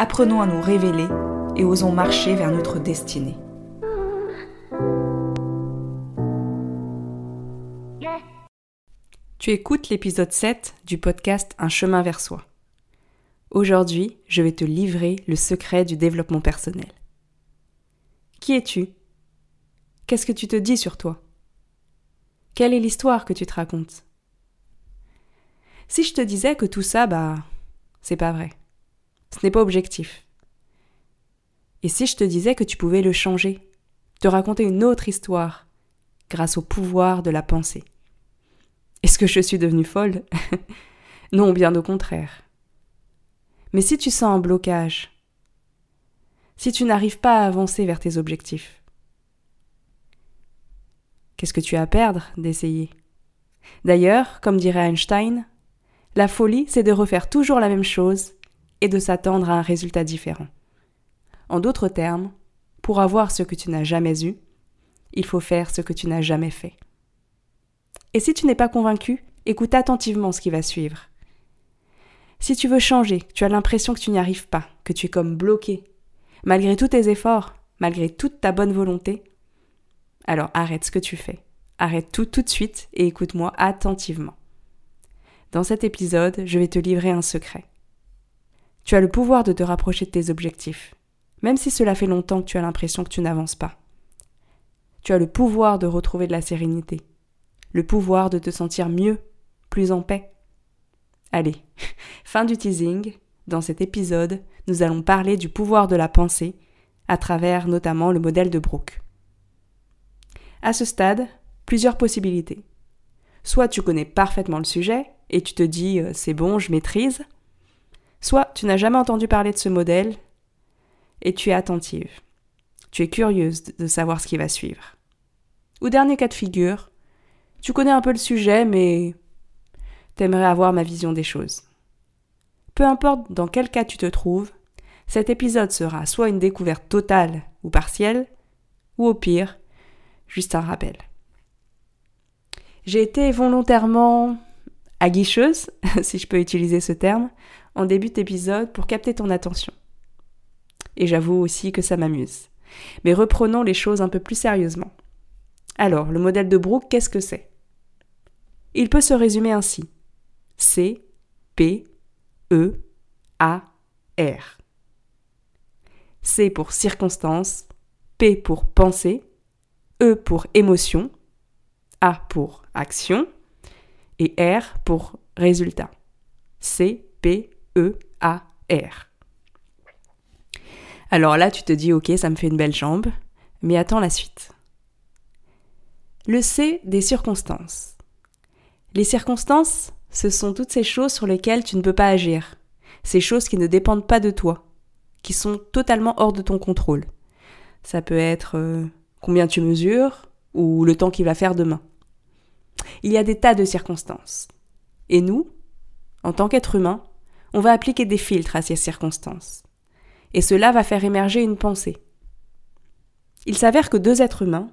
Apprenons à nous révéler et osons marcher vers notre destinée. Tu écoutes l'épisode 7 du podcast Un chemin vers soi. Aujourd'hui, je vais te livrer le secret du développement personnel. Qui es-tu? Qu'est-ce que tu te dis sur toi? Quelle est l'histoire que tu te racontes? Si je te disais que tout ça, bah, c'est pas vrai. Ce n'est pas objectif. Et si je te disais que tu pouvais le changer, te raconter une autre histoire, grâce au pouvoir de la pensée Est-ce que je suis devenue folle? Non, bien au contraire. Mais si tu sens un blocage, si tu n'arrives pas à avancer vers tes objectifs, qu'est-ce que tu as à perdre d'essayer? D'ailleurs, comme dirait Einstein, la folie, c'est de refaire toujours la même chose et de s'attendre à un résultat différent. En d'autres termes, pour avoir ce que tu n'as jamais eu, il faut faire ce que tu n'as jamais fait. Et si tu n'es pas convaincu, écoute attentivement ce qui va suivre. Si tu veux changer, tu as l'impression que tu n'y arrives pas, que tu es comme bloqué, malgré tous tes efforts, malgré toute ta bonne volonté, alors arrête ce que tu fais. Arrête tout tout de suite et écoute-moi attentivement. Dans cet épisode, je vais te livrer un secret. Tu as le pouvoir de te rapprocher de tes objectifs, même si cela fait longtemps que tu as l'impression que tu n'avances pas. Tu as le pouvoir de retrouver de la sérénité, le pouvoir de te sentir mieux, plus en paix. Allez, fin du teasing. Dans cet épisode, nous allons parler du pouvoir de la pensée, à travers notamment le modèle de Brooke. À ce stade, plusieurs possibilités. Soit tu connais parfaitement le sujet et tu te dis euh, c'est bon, je maîtrise. Soit tu n'as jamais entendu parler de ce modèle et tu es attentive. Tu es curieuse de savoir ce qui va suivre. Ou dernier cas de figure, tu connais un peu le sujet mais t'aimerais avoir ma vision des choses. Peu importe dans quel cas tu te trouves, cet épisode sera soit une découverte totale ou partielle, ou au pire, juste un rappel. J'ai été volontairement aguicheuse, si je peux utiliser ce terme, en début d'épisode pour capter ton attention. Et j'avoue aussi que ça m'amuse. Mais reprenons les choses un peu plus sérieusement. Alors, le modèle de Brooke, qu'est-ce que c'est? Il peut se résumer ainsi. C, P, E, A, R. C pour circonstance, P pour pensée, E pour émotion, A pour action et R pour résultat. C, P, E, A, R. Alors là, tu te dis, ok, ça me fait une belle jambe, mais attends la suite. Le C des circonstances. Les circonstances, ce sont toutes ces choses sur lesquelles tu ne peux pas agir, ces choses qui ne dépendent pas de toi, qui sont totalement hors de ton contrôle. Ça peut être euh, combien tu mesures ou le temps qu'il va faire demain. Il y a des tas de circonstances. Et nous, en tant qu'être humain, on va appliquer des filtres à ces circonstances. Et cela va faire émerger une pensée. Il s'avère que deux êtres humains,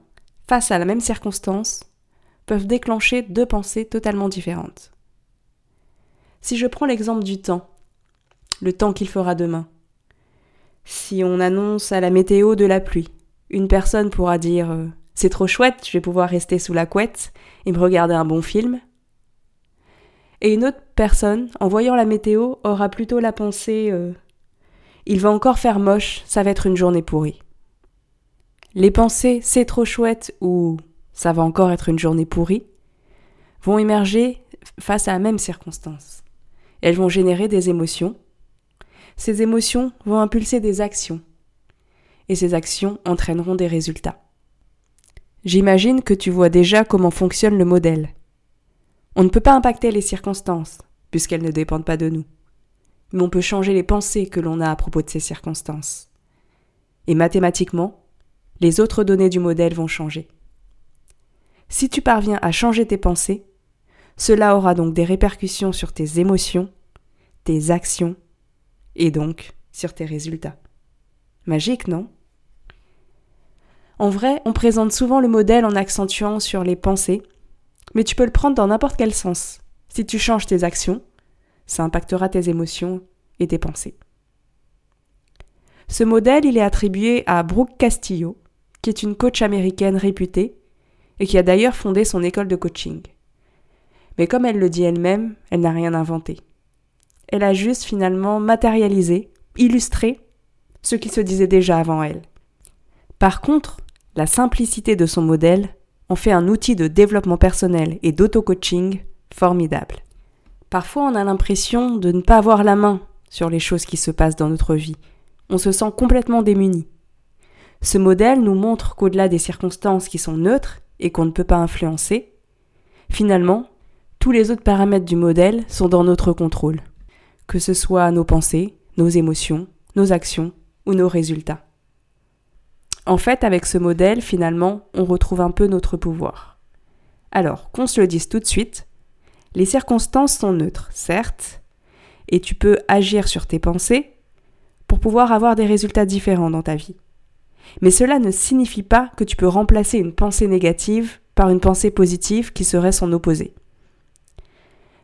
face à la même circonstance, peuvent déclencher deux pensées totalement différentes. Si je prends l'exemple du temps, le temps qu'il fera demain, si on annonce à la météo de la pluie, une personne pourra dire euh, C'est trop chouette, je vais pouvoir rester sous la couette et me regarder un bon film. Et une autre personne, en voyant la météo, aura plutôt la pensée euh, Il va encore faire moche, ça va être une journée pourrie. Les pensées C'est trop chouette ou Ça va encore être une journée pourrie vont émerger face à la même circonstance. Elles vont générer des émotions. Ces émotions vont impulser des actions. Et ces actions entraîneront des résultats. J'imagine que tu vois déjà comment fonctionne le modèle. On ne peut pas impacter les circonstances, puisqu'elles ne dépendent pas de nous. Mais on peut changer les pensées que l'on a à propos de ces circonstances. Et mathématiquement, les autres données du modèle vont changer. Si tu parviens à changer tes pensées, cela aura donc des répercussions sur tes émotions, tes actions et donc sur tes résultats. Magique, non? En vrai, on présente souvent le modèle en accentuant sur les pensées, mais tu peux le prendre dans n'importe quel sens. Si tu changes tes actions, ça impactera tes émotions et tes pensées. Ce modèle, il est attribué à Brooke Castillo, qui est une coach américaine réputée et qui a d'ailleurs fondé son école de coaching. Mais comme elle le dit elle-même, elle n'a rien inventé. Elle a juste finalement matérialisé, illustré ce qui se disait déjà avant elle. Par contre, la simplicité de son modèle en fait un outil de développement personnel et d'auto-coaching formidable. Parfois, on a l'impression de ne pas avoir la main sur les choses qui se passent dans notre vie. On se sent complètement démuni. Ce modèle nous montre qu'au-delà des circonstances qui sont neutres et qu'on ne peut pas influencer, finalement, tous les autres paramètres du modèle sont dans notre contrôle, que ce soit nos pensées, nos émotions, nos actions ou nos résultats. En fait, avec ce modèle, finalement, on retrouve un peu notre pouvoir. Alors, qu'on se le dise tout de suite, les circonstances sont neutres, certes, et tu peux agir sur tes pensées pour pouvoir avoir des résultats différents dans ta vie. Mais cela ne signifie pas que tu peux remplacer une pensée négative par une pensée positive qui serait son opposé.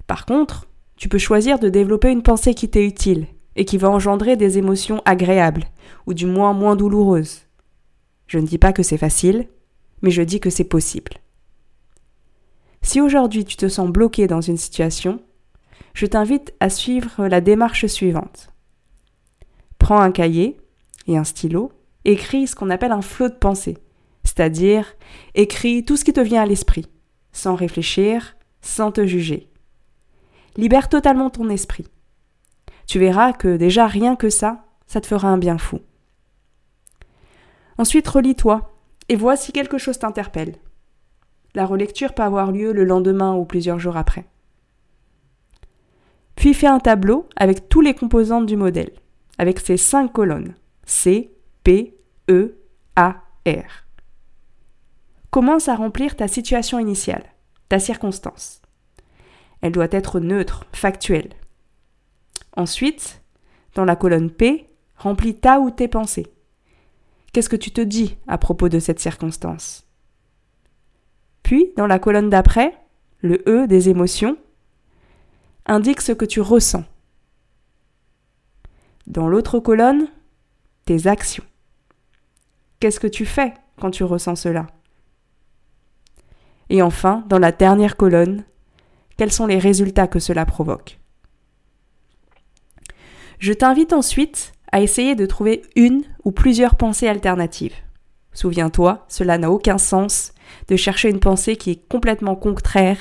Par contre, tu peux choisir de développer une pensée qui t'est utile et qui va engendrer des émotions agréables, ou du moins moins douloureuses. Je ne dis pas que c'est facile, mais je dis que c'est possible. Si aujourd'hui tu te sens bloqué dans une situation, je t'invite à suivre la démarche suivante. Prends un cahier et un stylo, écris ce qu'on appelle un flot de pensée, c'est-à-dire écris tout ce qui te vient à l'esprit, sans réfléchir, sans te juger. Libère totalement ton esprit. Tu verras que déjà rien que ça, ça te fera un bien fou. Ensuite, relis-toi et vois si quelque chose t'interpelle. La relecture peut avoir lieu le lendemain ou plusieurs jours après. Puis fais un tableau avec tous les composantes du modèle, avec ses cinq colonnes C, P, E, A, R. Commence à remplir ta situation initiale, ta circonstance. Elle doit être neutre, factuelle. Ensuite, dans la colonne P, remplis ta ou tes pensées. Qu'est-ce que tu te dis à propos de cette circonstance? Puis, dans la colonne d'après, le E des émotions, indique ce que tu ressens. Dans l'autre colonne, tes actions. Qu'est-ce que tu fais quand tu ressens cela? Et enfin, dans la dernière colonne, quels sont les résultats que cela provoque? Je t'invite ensuite à essayer de trouver une ou plusieurs pensées alternatives. Souviens-toi, cela n'a aucun sens de chercher une pensée qui est complètement contraire,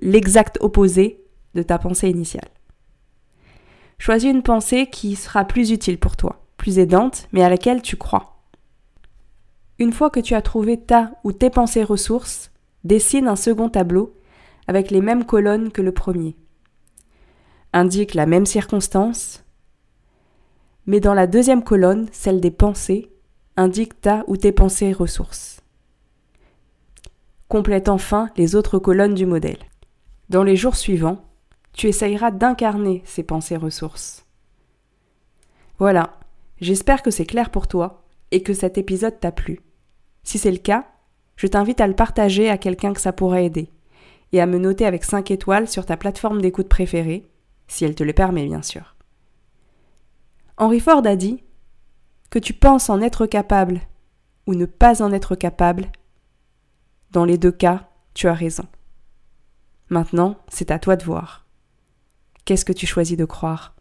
l'exact opposé de ta pensée initiale. Choisis une pensée qui sera plus utile pour toi, plus aidante, mais à laquelle tu crois. Une fois que tu as trouvé ta ou tes pensées ressources, dessine un second tableau avec les mêmes colonnes que le premier. Indique la même circonstance, mais dans la deuxième colonne, celle des pensées, indique ta ou tes pensées ressources. Complète enfin les autres colonnes du modèle. Dans les jours suivants, tu essayeras d'incarner ces pensées ressources. Voilà, j'espère que c'est clair pour toi et que cet épisode t'a plu. Si c'est le cas, je t'invite à le partager à quelqu'un que ça pourrait aider et à me noter avec 5 étoiles sur ta plateforme d'écoute préférée, si elle te le permet bien sûr. Henry Ford a dit que tu penses en être capable ou ne pas en être capable, dans les deux cas, tu as raison. Maintenant, c'est à toi de voir. Qu'est-ce que tu choisis de croire?